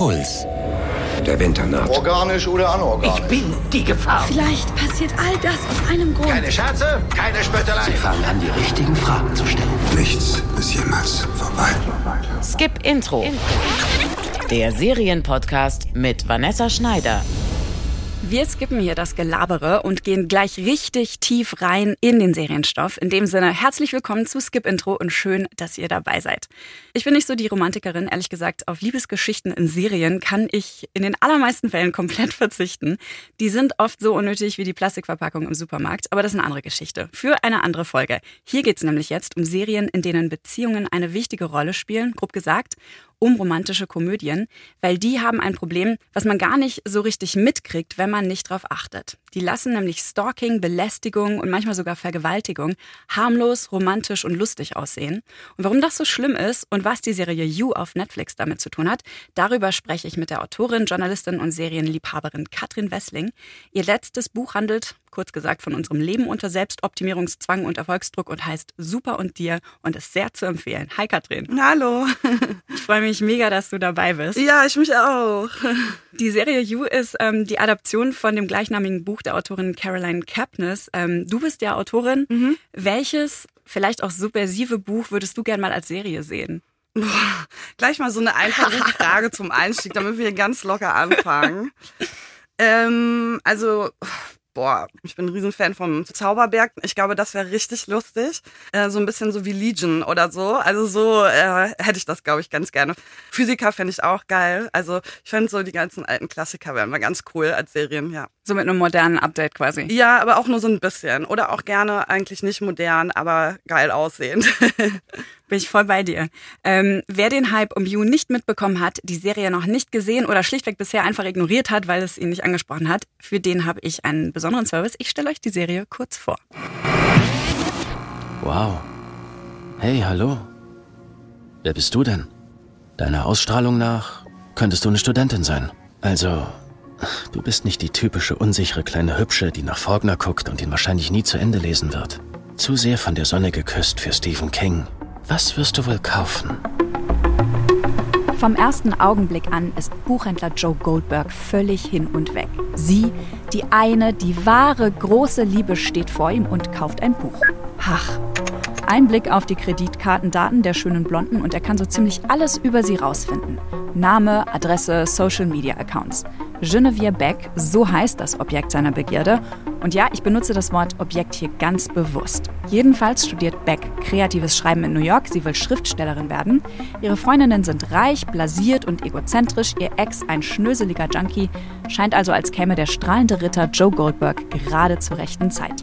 Puls. Der Winter naht. Organisch oder anorganisch? Ich bin die Gefahr. Vielleicht passiert all das aus einem Grund. Keine Scherze, keine Spöttelei. Sie fangen an, die richtigen Fragen zu stellen. Nichts ist jemals vorbei. Skip Intro. Der Serienpodcast mit Vanessa Schneider. Wir skippen hier das Gelabere und gehen gleich richtig tief rein in den Serienstoff. In dem Sinne, herzlich willkommen zu Skip Intro und schön, dass ihr dabei seid. Ich bin nicht so die Romantikerin, ehrlich gesagt, auf Liebesgeschichten in Serien kann ich in den allermeisten Fällen komplett verzichten. Die sind oft so unnötig wie die Plastikverpackung im Supermarkt, aber das ist eine andere Geschichte. Für eine andere Folge. Hier geht es nämlich jetzt um Serien, in denen Beziehungen eine wichtige Rolle spielen, grob gesagt, um romantische Komödien, weil die haben ein Problem, was man gar nicht so richtig mitkriegt, wenn man nicht drauf achtet. Die lassen nämlich Stalking, Belästigung und manchmal sogar Vergewaltigung harmlos, romantisch und lustig aussehen. Und warum das so schlimm ist und was die Serie You auf Netflix damit zu tun hat, darüber spreche ich mit der Autorin, Journalistin und Serienliebhaberin Katrin Wessling. Ihr letztes Buch handelt, kurz gesagt, von unserem Leben unter Selbstoptimierungszwang und Erfolgsdruck und heißt Super und dir und ist sehr zu empfehlen. Hi Katrin. Hallo. Ich freue mich mega, dass du dabei bist. Ja, ich mich auch. Die Serie You ist ähm, die Adaption von dem gleichnamigen Buch der Autorin Caroline Kapnis. Ähm, du bist ja Autorin. Mhm. Welches, vielleicht auch subversive Buch würdest du gern mal als Serie sehen? Boah, gleich mal so eine einfache Frage zum Einstieg, damit wir ganz locker anfangen. ähm, also boah, ich bin ein Riesenfan vom Zauberberg. Ich glaube, das wäre richtig lustig. Äh, so ein bisschen so wie Legion oder so. Also so äh, hätte ich das, glaube ich, ganz gerne. Physiker fände ich auch geil. Also ich fände so die ganzen alten Klassiker wären mal ganz cool als Serien, ja. So mit einem modernen Update quasi. Ja, aber auch nur so ein bisschen. Oder auch gerne eigentlich nicht modern, aber geil aussehend. Bin ich voll bei dir. Ähm, wer den Hype um You nicht mitbekommen hat, die Serie noch nicht gesehen oder schlichtweg bisher einfach ignoriert hat, weil es ihn nicht angesprochen hat, für den habe ich einen besonderen Service. Ich stelle euch die Serie kurz vor. Wow. Hey, hallo. Wer bist du denn? Deiner Ausstrahlung nach könntest du eine Studentin sein. Also, du bist nicht die typische unsichere kleine Hübsche, die nach Faulkner guckt und ihn wahrscheinlich nie zu Ende lesen wird. Zu sehr von der Sonne geküsst für Stephen King was wirst du wohl kaufen? Vom ersten Augenblick an ist Buchhändler Joe Goldberg völlig hin und weg. Sie, die eine, die wahre, große Liebe steht vor ihm und kauft ein Buch. Ach, ein Blick auf die Kreditkartendaten der schönen Blonden und er kann so ziemlich alles über sie rausfinden. Name, Adresse, Social Media Accounts. Genevieve Beck, so heißt das Objekt seiner Begierde. Und ja, ich benutze das Wort Objekt hier ganz bewusst. Jedenfalls studiert Beck kreatives Schreiben in New York. Sie will Schriftstellerin werden. Ihre Freundinnen sind reich, blasiert und egozentrisch. Ihr Ex ein schnöseliger Junkie. Scheint also, als käme der strahlende Ritter Joe Goldberg gerade zur rechten Zeit.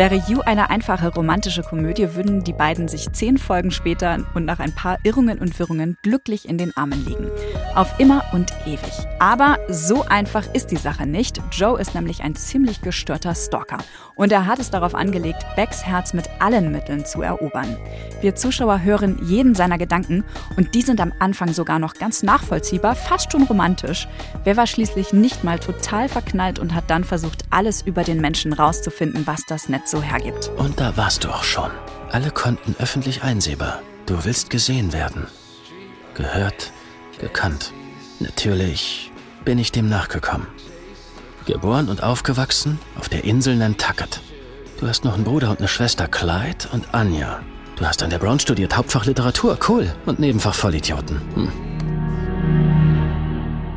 Wäre You eine einfache romantische Komödie, würden die beiden sich zehn Folgen später und nach ein paar Irrungen und Wirrungen glücklich in den Armen liegen. Auf immer und ewig. Aber so einfach ist die Sache nicht. Joe ist nämlich ein ziemlich gestörter Stalker. Und er hat es darauf angelegt, Becks Herz mit allen Mitteln zu erobern. Wir Zuschauer hören jeden seiner Gedanken und die sind am Anfang sogar noch ganz nachvollziehbar, fast schon romantisch. Wer war schließlich nicht mal total verknallt und hat dann versucht, alles über den Menschen rauszufinden, was das Netz so hergibt. Und da warst du auch schon. Alle konnten öffentlich einsehbar. Du willst gesehen werden. Gehört, gekannt. Natürlich bin ich dem nachgekommen. Geboren und aufgewachsen auf der Insel Nantucket. Du hast noch einen Bruder und eine Schwester, Clyde und Anja. Du hast an der Brown studiert, Hauptfach Literatur, cool. Und Nebenfach Vollidioten. Hm.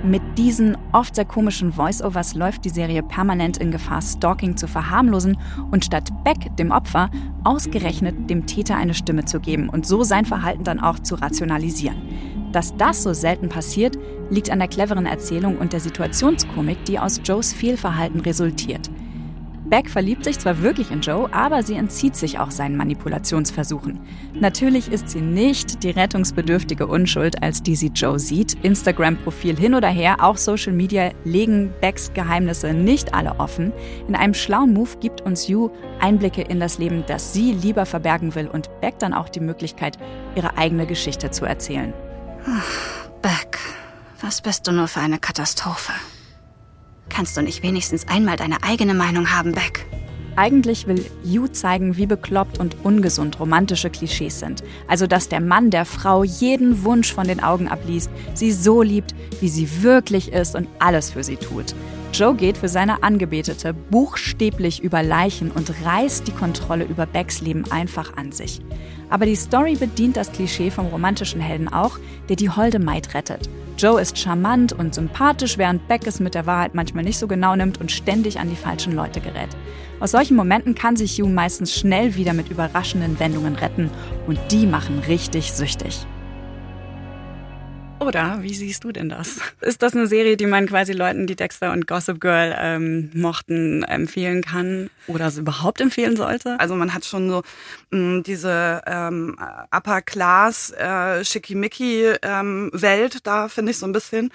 Mit diesen oft sehr komischen Voice-Overs läuft die Serie permanent in Gefahr, Stalking zu verharmlosen und statt Beck, dem Opfer, ausgerechnet dem Täter eine Stimme zu geben und so sein Verhalten dann auch zu rationalisieren. Dass das so selten passiert, liegt an der cleveren Erzählung und der Situationskomik, die aus Joes Fehlverhalten resultiert. Beck verliebt sich zwar wirklich in Joe, aber sie entzieht sich auch seinen Manipulationsversuchen. Natürlich ist sie nicht die rettungsbedürftige Unschuld, als die sie Joe sieht. Instagram-Profil hin oder her, auch Social Media legen Becks Geheimnisse nicht alle offen. In einem schlauen Move gibt uns Yu Einblicke in das Leben, das sie lieber verbergen will und Beck dann auch die Möglichkeit, ihre eigene Geschichte zu erzählen. Beck, was bist du nur für eine Katastrophe? Kannst du nicht wenigstens einmal deine eigene Meinung haben, Beck? Eigentlich will Yu zeigen, wie bekloppt und ungesund romantische Klischees sind. Also, dass der Mann der Frau jeden Wunsch von den Augen abliest, sie so liebt, wie sie wirklich ist und alles für sie tut. Joe geht für seine Angebetete buchstäblich über Leichen und reißt die Kontrolle über Becks Leben einfach an sich. Aber die Story bedient das Klischee vom romantischen Helden auch, der die holde Maid rettet. Joe ist charmant und sympathisch, während Beck es mit der Wahrheit manchmal nicht so genau nimmt und ständig an die falschen Leute gerät. Aus solchen Momenten kann sich Hugh meistens schnell wieder mit überraschenden Wendungen retten und die machen richtig süchtig. Oder wie siehst du denn das? Ist das eine Serie, die man quasi Leuten, die Dexter und Gossip Girl ähm, mochten, empfehlen kann oder sie überhaupt empfehlen sollte? Also man hat schon so mh, diese ähm, Upper Class äh, Schickimicki ähm, Welt da finde ich so ein bisschen.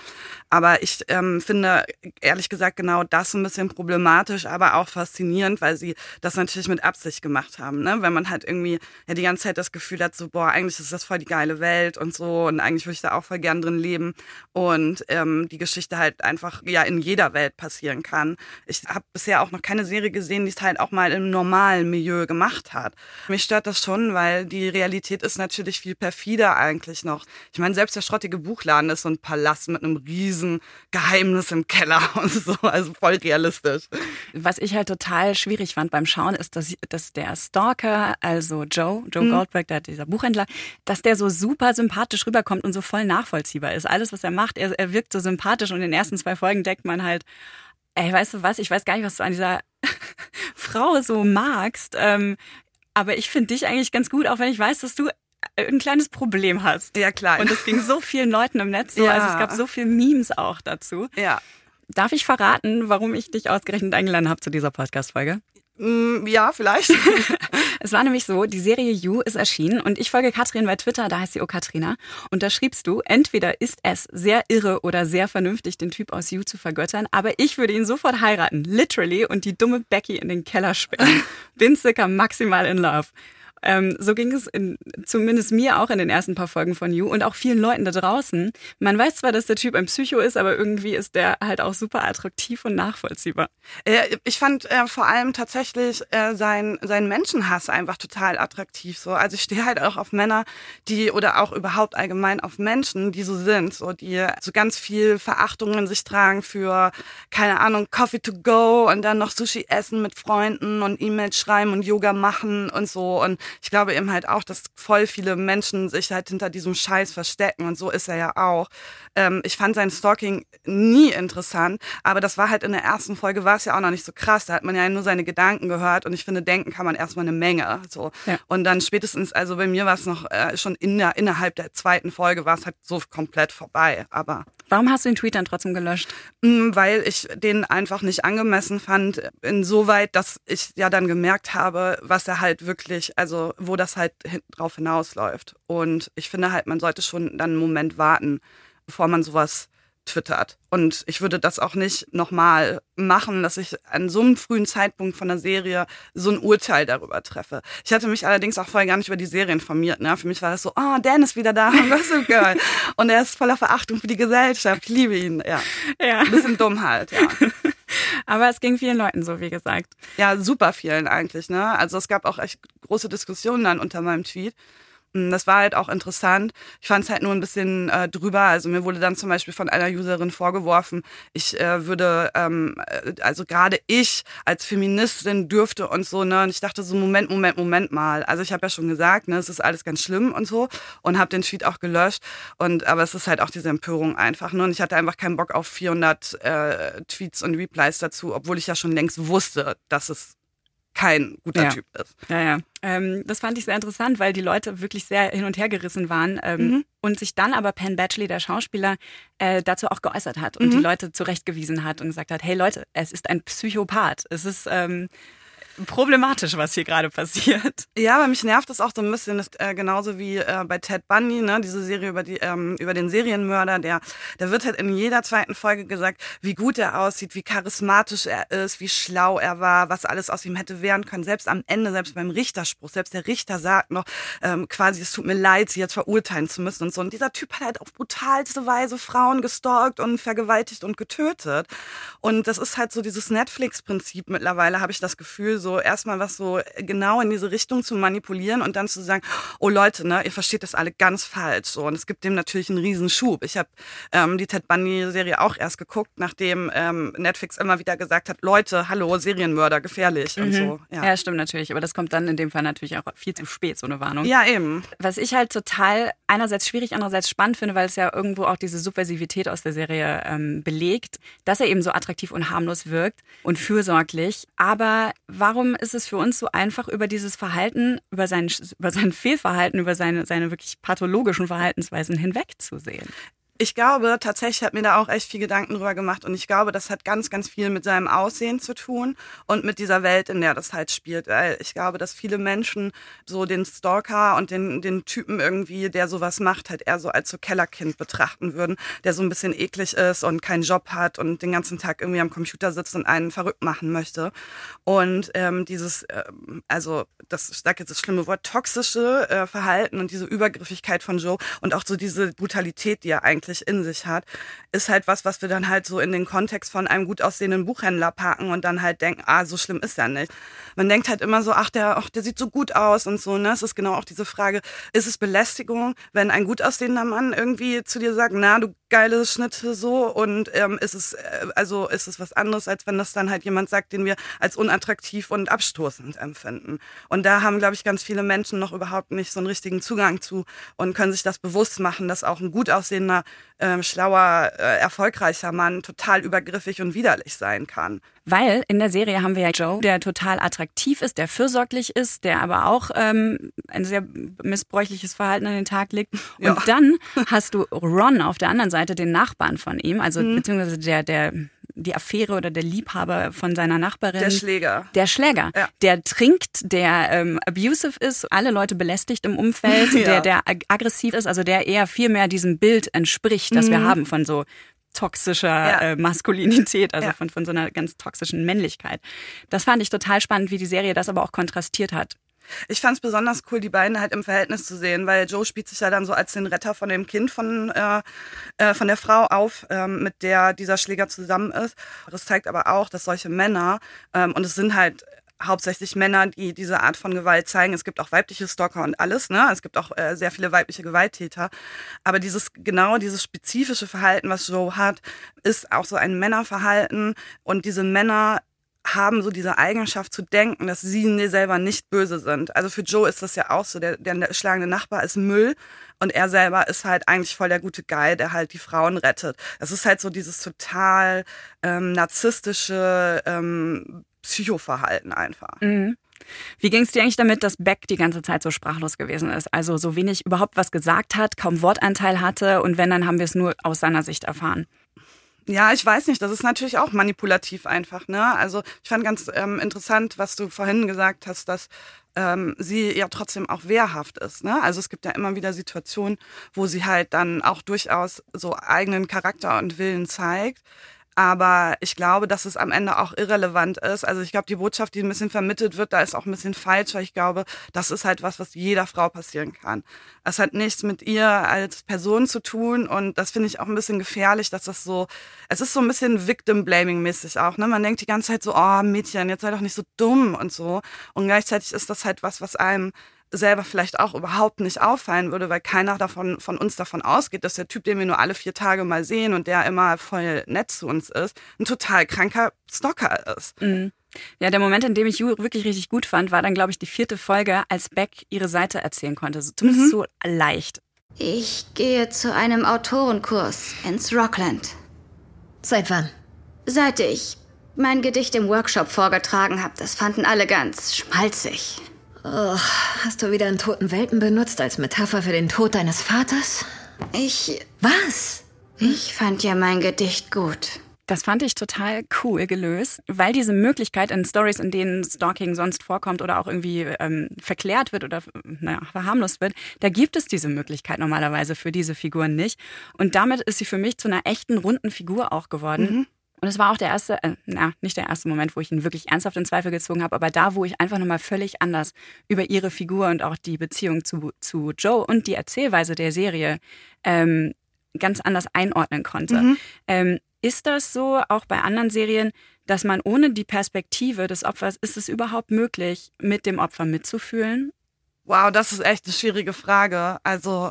Aber ich ähm, finde ehrlich gesagt genau das ein bisschen problematisch, aber auch faszinierend, weil sie das natürlich mit Absicht gemacht haben. Ne? Wenn man halt irgendwie ja die ganze Zeit das Gefühl hat, so boah, eigentlich ist das voll die geile Welt und so und eigentlich würde ich da auch voll gern drin leben und ähm, die Geschichte halt einfach ja in jeder Welt passieren kann. Ich habe bisher auch noch keine Serie gesehen, die es halt auch mal im normalen Milieu gemacht hat. Mich stört das schon, weil die Realität ist natürlich viel perfider eigentlich noch. Ich meine, selbst der schrottige Buchladen ist so ein Palast mit einem riesen Geheimnis im Keller und so, also voll realistisch. Was ich halt total schwierig fand beim Schauen, ist, dass, dass der Stalker, also Joe, Joe mhm. Goldberg, der, dieser Buchhändler, dass der so super sympathisch rüberkommt und so voll nachvollziehbar ist. Alles, was er macht, er, er wirkt so sympathisch und in den ersten zwei Folgen deckt man halt, ey, weißt du was, ich weiß gar nicht, was du an dieser Frau so magst, ähm, aber ich finde dich eigentlich ganz gut, auch wenn ich weiß, dass du ein kleines Problem hast. Ja, klar. Und es ging so vielen Leuten im Netz so, ja. also es gab so viele Memes auch dazu. Ja. Darf ich verraten, warum ich dich ausgerechnet eingeladen habe zu dieser Podcast-Folge? Mm, ja, vielleicht. es war nämlich so, die Serie You ist erschienen und ich folge Katrin bei Twitter, da heißt sie O Katrina. Und da schriebst du, entweder ist es sehr irre oder sehr vernünftig, den Typ aus You zu vergöttern, aber ich würde ihn sofort heiraten, literally, und die dumme Becky in den Keller sperren. Bin circa maximal in love. Ähm, so ging es in, zumindest mir auch in den ersten paar Folgen von You und auch vielen Leuten da draußen. Man weiß zwar, dass der Typ ein Psycho ist, aber irgendwie ist der halt auch super attraktiv und nachvollziehbar. Äh, ich fand äh, vor allem tatsächlich äh, sein, Menschenhass einfach total attraktiv. So. Also ich stehe halt auch auf Männer, die oder auch überhaupt allgemein auf Menschen, die so sind, so die so ganz viel Verachtung in sich tragen für, keine Ahnung, Coffee to go und dann noch Sushi essen mit Freunden und E-Mails schreiben und Yoga machen und so. Und ich glaube eben halt auch, dass voll viele Menschen sich halt hinter diesem Scheiß verstecken und so ist er ja auch. Ähm, ich fand sein Stalking nie interessant, aber das war halt in der ersten Folge war es ja auch noch nicht so krass. Da hat man ja nur seine Gedanken gehört und ich finde, denken kann man erstmal eine Menge. So. Ja. Und dann spätestens, also bei mir war es noch äh, schon in der, innerhalb der zweiten Folge war es halt so komplett vorbei. Aber Warum hast du den Tweet dann trotzdem gelöscht? Mm, weil ich den einfach nicht angemessen fand, insoweit, dass ich ja dann gemerkt habe, was er halt wirklich, also wo das halt drauf hinausläuft. Und ich finde halt, man sollte schon dann einen Moment warten, bevor man sowas twittert. Und ich würde das auch nicht nochmal machen, dass ich an so einem frühen Zeitpunkt von der Serie so ein Urteil darüber treffe. Ich hatte mich allerdings auch vorher gar nicht über die Serie informiert. Ne? Für mich war das so, oh, Dan ist wieder da, Gossip Girl. Und er ist voller Verachtung für die Gesellschaft. Ich liebe ihn. Ja. ja. Ein bisschen dumm halt, ja. Aber es ging vielen Leuten so, wie gesagt. Ja, super vielen eigentlich. Ne? Also es gab auch echt große Diskussionen dann unter meinem Tweet. Hm, das war halt auch interessant. Ich fand es halt nur ein bisschen äh, drüber. Also mir wurde dann zum Beispiel von einer Userin vorgeworfen, ich äh, würde, ähm, äh, also gerade ich als Feministin dürfte und so, ne? Und ich dachte so, Moment, Moment, Moment mal. Also ich habe ja schon gesagt, ne, es ist alles ganz schlimm und so und habe den Tweet auch gelöscht. Und aber es ist halt auch diese Empörung einfach. Ne? Und ich hatte einfach keinen Bock auf 400 äh, Tweets und Replies dazu, obwohl ich ja schon längst wusste, dass es kein guter ja. Typ ist. Ja, ja. Ähm, das fand ich sehr interessant, weil die Leute wirklich sehr hin und her gerissen waren ähm, mhm. und sich dann aber Penn Badgley, der Schauspieler, äh, dazu auch geäußert hat und mhm. die Leute zurechtgewiesen hat und gesagt hat, hey Leute, es ist ein Psychopath. Es ist ähm, problematisch, was hier gerade passiert. Ja, aber mich nervt das auch so ein bisschen, das, äh, genauso wie äh, bei Ted Bundy, ne, diese Serie über die ähm, über den Serienmörder, der der wird halt in jeder zweiten Folge gesagt, wie gut er aussieht, wie charismatisch er ist, wie schlau er war, was alles aus ihm hätte werden können. Selbst am Ende, selbst beim Richterspruch, selbst der Richter sagt noch ähm, quasi, es tut mir leid, sie jetzt verurteilen zu müssen und so. Und dieser Typ hat halt auf brutalste Weise Frauen gestalkt und vergewaltigt und getötet. Und das ist halt so dieses Netflix-Prinzip mittlerweile, habe ich das Gefühl, so so erstmal was so genau in diese Richtung zu manipulieren und dann zu sagen, oh Leute, ne, ihr versteht das alle ganz falsch. So. Und es gibt dem natürlich einen Riesenschub. Ich habe ähm, die Ted Bundy-Serie auch erst geguckt, nachdem ähm, Netflix immer wieder gesagt hat, Leute, hallo, Serienmörder, gefährlich mhm. und so. Ja. ja, stimmt natürlich. Aber das kommt dann in dem Fall natürlich auch viel zu spät, so eine Warnung. Ja, eben. Was ich halt total einerseits schwierig, andererseits spannend finde, weil es ja irgendwo auch diese Subversivität aus der Serie ähm, belegt, dass er eben so attraktiv und harmlos wirkt und fürsorglich. Aber warum ist es für uns so einfach, über dieses Verhalten, über sein, über sein Fehlverhalten, über seine, seine wirklich pathologischen Verhaltensweisen hinwegzusehen? Ich glaube, tatsächlich hat mir da auch echt viel Gedanken drüber gemacht und ich glaube, das hat ganz, ganz viel mit seinem Aussehen zu tun und mit dieser Welt, in der das halt spielt. Weil ich glaube, dass viele Menschen so den Stalker und den, den Typen irgendwie, der sowas macht, halt eher so als so Kellerkind betrachten würden, der so ein bisschen eklig ist und keinen Job hat und den ganzen Tag irgendwie am Computer sitzt und einen verrückt machen möchte. Und ähm, dieses, ähm, also das, ich sage jetzt das schlimme Wort, toxische äh, Verhalten und diese Übergriffigkeit von Joe und auch so diese Brutalität, die er eigentlich wirklich in sich hat, ist halt was, was wir dann halt so in den Kontext von einem gut aussehenden Buchhändler packen und dann halt denken, ah, so schlimm ist er nicht. Man denkt halt immer so, ach, der, ach, der sieht so gut aus und so, ne? Es ist genau auch diese Frage, ist es Belästigung, wenn ein gut aussehender Mann irgendwie zu dir sagt, na, du geile Schnitte so und ähm, ist es, äh, also ist es was anderes, als wenn das dann halt jemand sagt, den wir als unattraktiv und abstoßend empfinden. Und da haben, glaube ich, ganz viele Menschen noch überhaupt nicht so einen richtigen Zugang zu und können sich das bewusst machen, dass auch ein gut aussehender ähm, schlauer, äh, erfolgreicher Mann total übergriffig und widerlich sein kann. Weil in der Serie haben wir ja Joe, der total attraktiv ist, der fürsorglich ist, der aber auch ähm, ein sehr missbräuchliches Verhalten an den Tag legt. Und ja. dann hast du Ron auf der anderen Seite, den Nachbarn von ihm, also mhm. beziehungsweise der, der die Affäre oder der Liebhaber von seiner Nachbarin. Der Schläger. Der Schläger. Ja. Der trinkt, der ähm, abusive ist, alle Leute belästigt im Umfeld, ja. der, der aggressiv ist, also der eher viel mehr diesem Bild entspricht, das mhm. wir haben von so toxischer ja. äh, Maskulinität, also ja. von, von so einer ganz toxischen Männlichkeit. Das fand ich total spannend, wie die Serie das aber auch kontrastiert hat. Ich fand es besonders cool, die beiden halt im Verhältnis zu sehen, weil Joe spielt sich ja dann so als den Retter von dem Kind von, äh, äh, von der Frau auf, ähm, mit der dieser Schläger zusammen ist. Das zeigt aber auch, dass solche Männer, ähm, und es sind halt hauptsächlich Männer, die diese Art von Gewalt zeigen. Es gibt auch weibliche Stalker und alles, ne? Es gibt auch äh, sehr viele weibliche Gewalttäter. Aber dieses, genau dieses spezifische Verhalten, was Joe hat, ist auch so ein Männerverhalten. Und diese Männer haben so diese Eigenschaft zu denken, dass sie selber nicht böse sind. Also für Joe ist das ja auch so, der, der schlagende Nachbar ist Müll und er selber ist halt eigentlich voll der gute Guy, der halt die Frauen rettet. Das ist halt so dieses total ähm, narzisstische ähm, Psychoverhalten einfach. Mhm. Wie ging es dir eigentlich damit, dass Beck die ganze Zeit so sprachlos gewesen ist? Also so wenig überhaupt was gesagt hat, kaum Wortanteil hatte und wenn, dann haben wir es nur aus seiner Sicht erfahren. Ja, ich weiß nicht. Das ist natürlich auch manipulativ einfach. Ne? Also ich fand ganz ähm, interessant, was du vorhin gesagt hast, dass ähm, sie ja trotzdem auch wehrhaft ist. Ne? Also es gibt ja immer wieder Situationen, wo sie halt dann auch durchaus so eigenen Charakter und Willen zeigt. Aber ich glaube, dass es am Ende auch irrelevant ist. Also ich glaube, die Botschaft, die ein bisschen vermittelt wird, da ist auch ein bisschen falsch, weil ich glaube, das ist halt was, was jeder Frau passieren kann. Es hat nichts mit ihr als Person zu tun und das finde ich auch ein bisschen gefährlich, dass das so, es ist so ein bisschen Victim-Blaming-mäßig auch. Ne? Man denkt die ganze Zeit so, oh Mädchen, jetzt sei doch nicht so dumm und so. Und gleichzeitig ist das halt was, was einem selber vielleicht auch überhaupt nicht auffallen würde, weil keiner davon von uns davon ausgeht, dass der Typ, den wir nur alle vier Tage mal sehen und der immer voll nett zu uns ist, ein total kranker Stalker ist. Mhm. Ja, der Moment, in dem ich Ju wirklich richtig gut fand, war dann, glaube ich, die vierte Folge, als Beck ihre Seite erzählen konnte. Zumindest mhm. so leicht. Ich gehe zu einem Autorenkurs ins Rockland. Seit wann? Seit ich mein Gedicht im Workshop vorgetragen habe. Das fanden alle ganz schmalzig. Oh, hast du wieder einen toten Welpen benutzt als Metapher für den Tod deines Vaters? Ich. Was? Ich fand ja mein Gedicht gut. Das fand ich total cool gelöst, weil diese Möglichkeit in Stories, in denen Stalking sonst vorkommt oder auch irgendwie ähm, verklärt wird oder naja, verharmlost wird, da gibt es diese Möglichkeit normalerweise für diese Figuren nicht. Und damit ist sie für mich zu einer echten runden Figur auch geworden. Mhm. Und es war auch der erste, äh, na, nicht der erste Moment, wo ich ihn wirklich ernsthaft in Zweifel gezogen habe, aber da, wo ich einfach nochmal völlig anders über ihre Figur und auch die Beziehung zu, zu Joe und die Erzählweise der Serie ähm, ganz anders einordnen konnte. Mhm. Ähm, Ist das so auch bei anderen Serien, dass man ohne die Perspektive des Opfers, ist es überhaupt möglich, mit dem Opfer mitzufühlen? Wow, das ist echt eine schwierige Frage. Also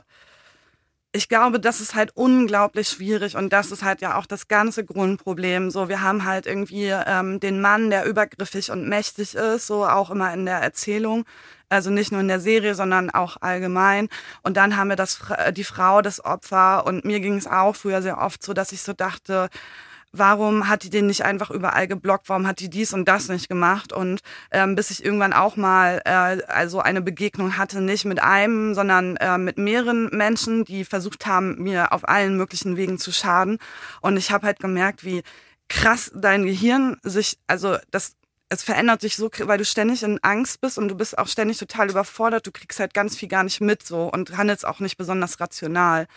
ich glaube, das ist halt unglaublich schwierig und das ist halt ja auch das ganze Grundproblem. So, wir haben halt irgendwie ähm, den Mann, der übergriffig und mächtig ist, so auch immer in der Erzählung. Also nicht nur in der Serie, sondern auch allgemein. Und dann haben wir das, die Frau, das Opfer. Und mir ging es auch früher sehr oft so, dass ich so dachte, warum hat die den nicht einfach überall geblockt, warum hat die dies und das nicht gemacht und ähm, bis ich irgendwann auch mal äh, also eine Begegnung hatte, nicht mit einem, sondern äh, mit mehreren Menschen, die versucht haben, mir auf allen möglichen Wegen zu schaden und ich habe halt gemerkt, wie krass dein Gehirn sich, also das es verändert sich so, weil du ständig in Angst bist und du bist auch ständig total überfordert. Du kriegst halt ganz viel gar nicht mit so und handelst auch nicht besonders rational.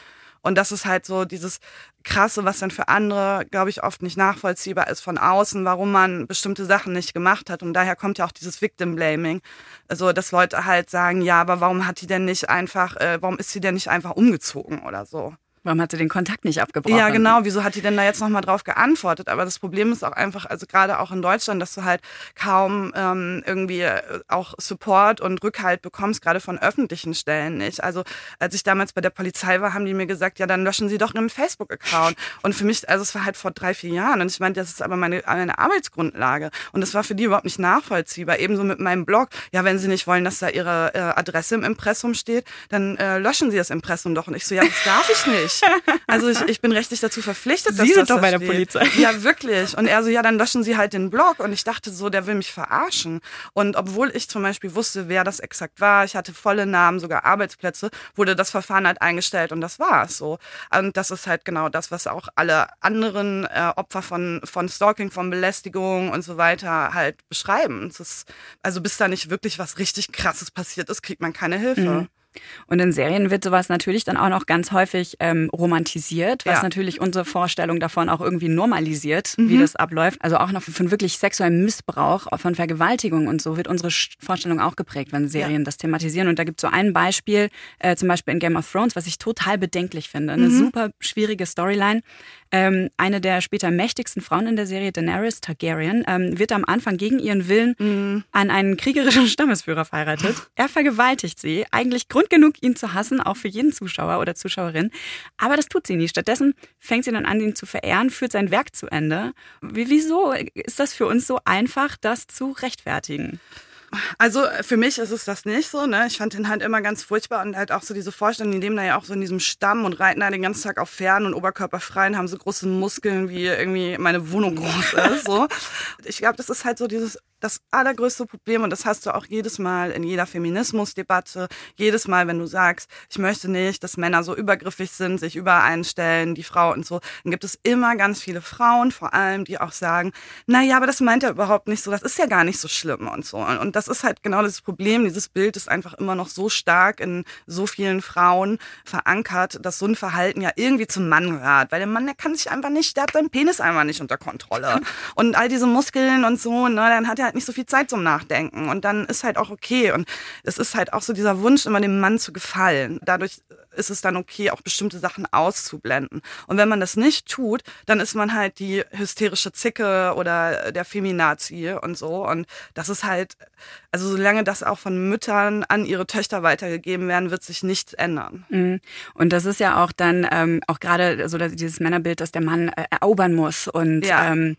Und das ist halt so dieses Krasse, was dann für andere, glaube ich, oft nicht nachvollziehbar ist von außen, warum man bestimmte Sachen nicht gemacht hat. Und daher kommt ja auch dieses Victim Blaming. Also, dass Leute halt sagen, ja, aber warum hat die denn nicht einfach, äh, warum ist sie denn nicht einfach umgezogen oder so? Warum hat sie den Kontakt nicht abgebrochen? Ja, genau. Wieso hat die denn da jetzt nochmal drauf geantwortet? Aber das Problem ist auch einfach, also gerade auch in Deutschland, dass du halt kaum ähm, irgendwie äh, auch Support und Rückhalt bekommst, gerade von öffentlichen Stellen nicht. Also als ich damals bei der Polizei war, haben die mir gesagt, ja, dann löschen sie doch ihren Facebook-Account. Und für mich, also es war halt vor drei, vier Jahren. Und ich meinte, das ist aber meine, meine Arbeitsgrundlage. Und das war für die überhaupt nicht nachvollziehbar. Ebenso mit meinem Blog. Ja, wenn sie nicht wollen, dass da ihre äh, Adresse im Impressum steht, dann äh, löschen sie das Impressum doch. Und ich so, ja, das darf ich nicht nicht. Also ich, ich bin rechtlich dazu verpflichtet. Sie sind doch bei der. Polizei. Ja, wirklich. Und er so, ja, dann löschen Sie halt den Blog. Und ich dachte so, der will mich verarschen. Und obwohl ich zum Beispiel wusste, wer das exakt war, ich hatte volle Namen, sogar Arbeitsplätze, wurde das Verfahren halt eingestellt und das war es so. Und das ist halt genau das, was auch alle anderen äh, Opfer von, von Stalking, von Belästigung und so weiter halt beschreiben. Ist, also bis da nicht wirklich was richtig krasses passiert ist, kriegt man keine Hilfe. Mhm. Und in Serien wird sowas natürlich dann auch noch ganz häufig ähm, romantisiert, was ja. natürlich unsere Vorstellung davon auch irgendwie normalisiert, mhm. wie das abläuft. Also auch noch von wirklich sexuellem Missbrauch, von Vergewaltigung und so wird unsere Vorstellung auch geprägt, wenn Serien ja. das thematisieren. Und da gibt es so ein Beispiel, äh, zum Beispiel in Game of Thrones, was ich total bedenklich finde. Eine mhm. super schwierige Storyline. Ähm, eine der später mächtigsten Frauen in der Serie, Daenerys Targaryen, ähm, wird am Anfang gegen ihren Willen mhm. an einen kriegerischen Stammesführer verheiratet. Er vergewaltigt sie, eigentlich Grund genug, ihn zu hassen, auch für jeden Zuschauer oder Zuschauerin. Aber das tut sie nie. Stattdessen fängt sie dann an, ihn zu verehren, führt sein Werk zu Ende. Wieso ist das für uns so einfach, das zu rechtfertigen? Also für mich ist es das nicht so. Ne? Ich fand den halt immer ganz furchtbar und halt auch so diese Vorstellung, die leben da ja auch so in diesem Stamm und reiten da den ganzen Tag auf Pferden und oberkörperfrei und haben so große Muskeln, wie irgendwie meine Wohnung groß ist. So. Ich glaube, das ist halt so dieses das allergrößte Problem, und das hast du auch jedes Mal in jeder Feminismusdebatte, jedes Mal, wenn du sagst, ich möchte nicht, dass Männer so übergriffig sind, sich übereinstellen, die Frau und so, dann gibt es immer ganz viele Frauen, vor allem, die auch sagen, na ja, aber das meint er überhaupt nicht so, das ist ja gar nicht so schlimm und so. Und das ist halt genau das Problem, dieses Bild ist einfach immer noch so stark in so vielen Frauen verankert, dass so ein Verhalten ja irgendwie zum Mann gehört, weil der Mann, der kann sich einfach nicht, der hat seinen Penis einfach nicht unter Kontrolle. Und all diese Muskeln und so, ne, dann hat er halt nicht so viel Zeit zum Nachdenken und dann ist halt auch okay und es ist halt auch so dieser Wunsch, immer dem Mann zu gefallen. Dadurch ist es dann okay, auch bestimmte Sachen auszublenden. Und wenn man das nicht tut, dann ist man halt die hysterische Zicke oder der Feminazi und so. Und das ist halt, also solange das auch von Müttern an ihre Töchter weitergegeben werden, wird sich nichts ändern. Mhm. Und das ist ja auch dann ähm, auch gerade so dieses Männerbild, dass der Mann äh, erobern muss und ja. ähm,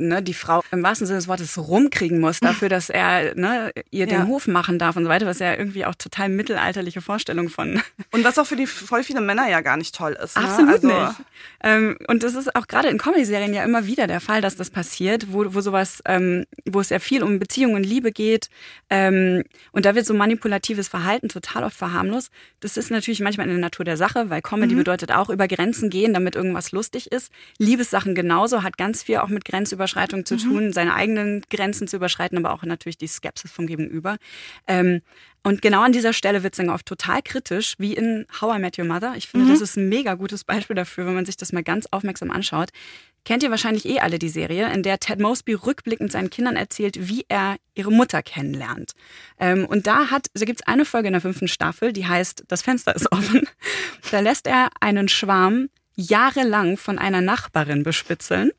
ne, die Frau im wahrsten Sinne des Wortes rumkriegen muss dafür, dass er ne, ihr den ja. Hof machen darf und so weiter, was ja irgendwie auch total mittelalterliche Vorstellung von. Und was auch für die voll viele Männer ja gar nicht toll ist. Ne? Absolut also nicht. Ähm, und das ist auch gerade in Comedy-Serien ja immer wieder der Fall, dass das passiert, wo, wo sowas, ähm, wo es ja viel um Beziehung und Liebe geht. Ähm, und da wird so manipulatives Verhalten total oft verharmlos. Das ist natürlich manchmal in der Natur der Sache, weil Comedy mhm. bedeutet auch über Grenzen gehen, damit irgendwas lustig ist. Liebessachen genauso, hat ganz viel auch mit Grenzüberschreitung Grenzüberschreitung zu mhm. tun, seine eigenen Grenzen zu überschreiten, aber auch natürlich die Skepsis vom Gegenüber. Ähm, und genau an dieser Stelle wird es dann oft total kritisch, wie in How I Met Your Mother. Ich finde, mhm. das ist ein mega gutes Beispiel dafür, wenn man sich das mal ganz aufmerksam anschaut. Kennt ihr wahrscheinlich eh alle die Serie, in der Ted Mosby rückblickend seinen Kindern erzählt, wie er ihre Mutter kennenlernt. Ähm, und da hat, da gibt es eine Folge in der fünften Staffel, die heißt Das Fenster ist offen. Da lässt er einen Schwarm jahrelang von einer Nachbarin bespitzeln,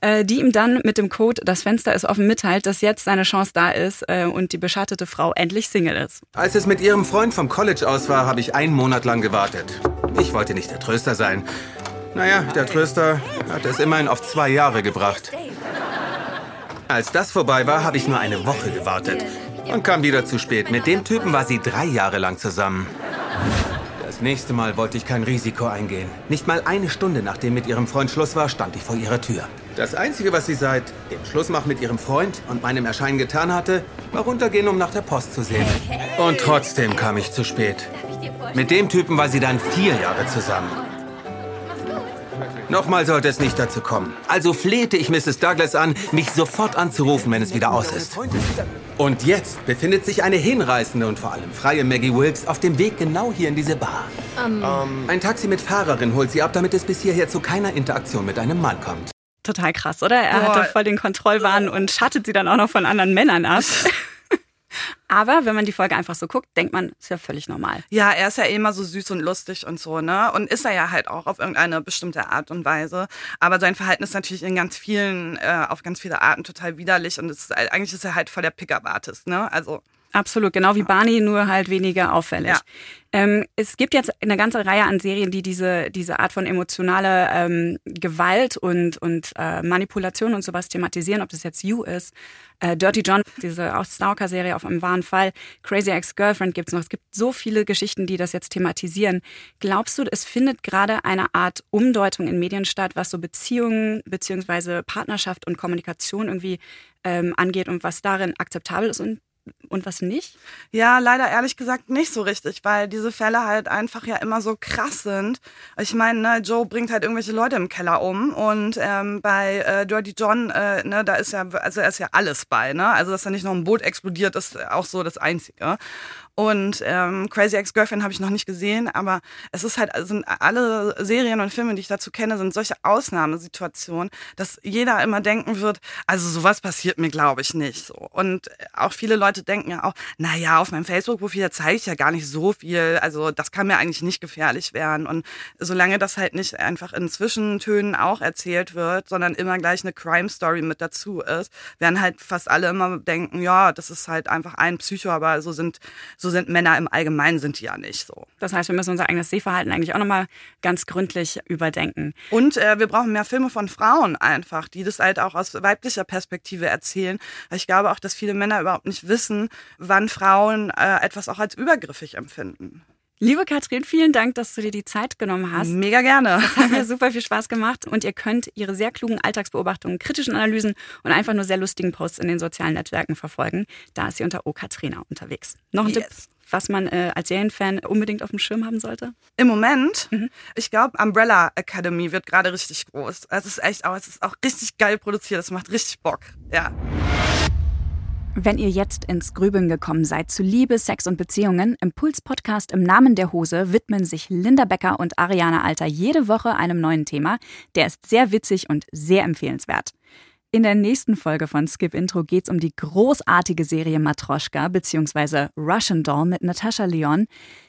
äh, die ihm dann mit dem Code Das Fenster ist offen mitteilt, dass jetzt seine Chance da ist äh, und die beschattete Frau endlich Single ist. Als es mit ihrem Freund vom College aus war, habe ich einen Monat lang gewartet. Ich wollte nicht der Tröster sein. Naja, der Tröster hat es immerhin auf zwei Jahre gebracht. Als das vorbei war, habe ich nur eine Woche gewartet und kam wieder zu spät. Mit dem Typen war sie drei Jahre lang zusammen. Das nächste Mal wollte ich kein Risiko eingehen. Nicht mal eine Stunde nachdem mit ihrem Freund Schluss war, stand ich vor ihrer Tür. Das Einzige, was sie seit dem Schlussmach mit ihrem Freund und meinem Erscheinen getan hatte, war runtergehen, um nach der Post zu sehen. Und trotzdem kam ich zu spät. Mit dem Typen war sie dann vier Jahre zusammen. Nochmal sollte es nicht dazu kommen. Also flehte ich Mrs. Douglas an, mich sofort anzurufen, wenn es wieder aus ist. Und jetzt befindet sich eine hinreißende und vor allem freie Maggie Wilkes auf dem Weg genau hier in diese Bar. Ähm, Ein Taxi mit Fahrerin holt sie ab, damit es bis hierher zu keiner Interaktion mit einem Mann kommt. Total krass, oder? Er Boah. hatte voll den Kontrollwahn und schattet sie dann auch noch von anderen Männern ab. Aber wenn man die Folge einfach so guckt, denkt man, ist ja völlig normal. Ja, er ist ja eh immer so süß und lustig und so, ne? Und ist er ja halt auch auf irgendeine bestimmte Art und Weise. Aber sein Verhalten ist natürlich in ganz vielen, äh, auf ganz viele Arten total widerlich und ist, eigentlich ist er halt voll der Pickup-Artist, ne? Also. Absolut, genau wie Barney, nur halt weniger auffällig. Ja. Ähm, es gibt jetzt eine ganze Reihe an Serien, die diese, diese Art von emotionaler ähm, Gewalt und, und äh, Manipulation und sowas thematisieren, ob das jetzt You ist, äh, Dirty John, diese auch Stalker-Serie auf einem wahren Fall, Crazy Ex-Girlfriend gibt's noch. Es gibt so viele Geschichten, die das jetzt thematisieren. Glaubst du, es findet gerade eine Art Umdeutung in Medien statt, was so Beziehungen beziehungsweise Partnerschaft und Kommunikation irgendwie ähm, angeht und was darin akzeptabel ist und und was nicht? Ja, leider ehrlich gesagt nicht so richtig, weil diese Fälle halt einfach ja immer so krass sind. Ich meine, ne, Joe bringt halt irgendwelche Leute im Keller um und ähm, bei äh, Dirty John, äh, ne, da ist ja, also er ist ja alles bei, ne? Also dass da nicht noch ein Boot explodiert, ist auch so das Einzige. Und ähm, Crazy Ex-Girlfriend habe ich noch nicht gesehen, aber es ist halt, sind alle Serien und Filme, die ich dazu kenne, sind solche Ausnahmesituationen, dass jeder immer denken wird, also sowas passiert mir, glaube ich, nicht. So. Und auch viele Leute denken ja auch, na ja, auf meinem Facebook-Profil zeige ich ja gar nicht so viel, also das kann mir eigentlich nicht gefährlich werden. Und solange das halt nicht einfach in Zwischentönen auch erzählt wird, sondern immer gleich eine Crime-Story mit dazu ist, werden halt fast alle immer denken, ja, das ist halt einfach ein Psycho, aber so sind, so sind Männer im Allgemeinen sind die ja nicht so. Das heißt, wir müssen unser eigenes Sehverhalten eigentlich auch nochmal ganz gründlich überdenken. Und äh, wir brauchen mehr Filme von Frauen einfach, die das halt auch aus weiblicher Perspektive erzählen. Ich glaube auch, dass viele Männer überhaupt nicht wissen, wann Frauen äh, etwas auch als übergriffig empfinden. Liebe Katrin, vielen Dank, dass du dir die Zeit genommen hast. Mega gerne. Das hat mir super viel Spaß gemacht und ihr könnt ihre sehr klugen Alltagsbeobachtungen, kritischen Analysen und einfach nur sehr lustigen Posts in den sozialen Netzwerken verfolgen. Da ist sie unter O Katrina unterwegs. Noch ein Yes. Tipp, was man äh, als Serienfan unbedingt auf dem Schirm haben sollte? Im Moment, ich glaube, Umbrella Academy wird gerade richtig groß. Es ist echt auch, es ist auch richtig geil produziert. Es macht richtig Bock. Ja. Wenn ihr jetzt ins Grübeln gekommen seid zu Liebe, Sex und Beziehungen, im Puls-Podcast im Namen der Hose widmen sich Linda Becker und Ariane Alter jede Woche einem neuen Thema. Der ist sehr witzig und sehr empfehlenswert. In der nächsten Folge von Skip Intro geht's um die großartige Serie Matroschka bzw. Russian Doll mit Natascha Leon.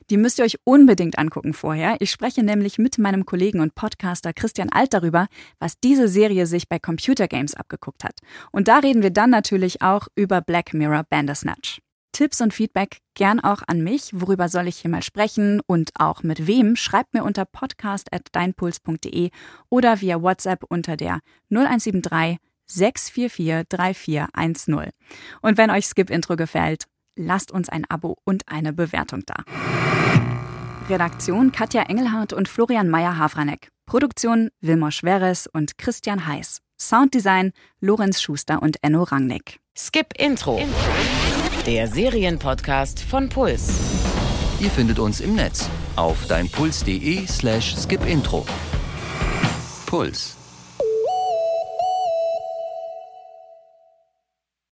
Die müsst ihr euch unbedingt angucken vorher. Ich spreche nämlich mit meinem Kollegen und Podcaster Christian Alt darüber, was diese Serie sich bei Computer Games abgeguckt hat. Und da reden wir dann natürlich auch über Black Mirror Bandersnatch. Tipps und Feedback gern auch an mich. Worüber soll ich hier mal sprechen und auch mit wem? Schreibt mir unter podcast.deinpuls.de oder via WhatsApp unter der 0173 644 3410. Und wenn euch Skip Intro gefällt, lasst uns ein Abo und eine Bewertung da. Redaktion Katja Engelhardt und Florian Meyer-Havranek. Produktion Wilmar Schweres und Christian Heiß. Sounddesign Lorenz Schuster und Enno Rangnick. Skip Intro. Der Serienpodcast von Puls. Ihr findet uns im Netz auf deinpuls.de slash skipintro. Puls.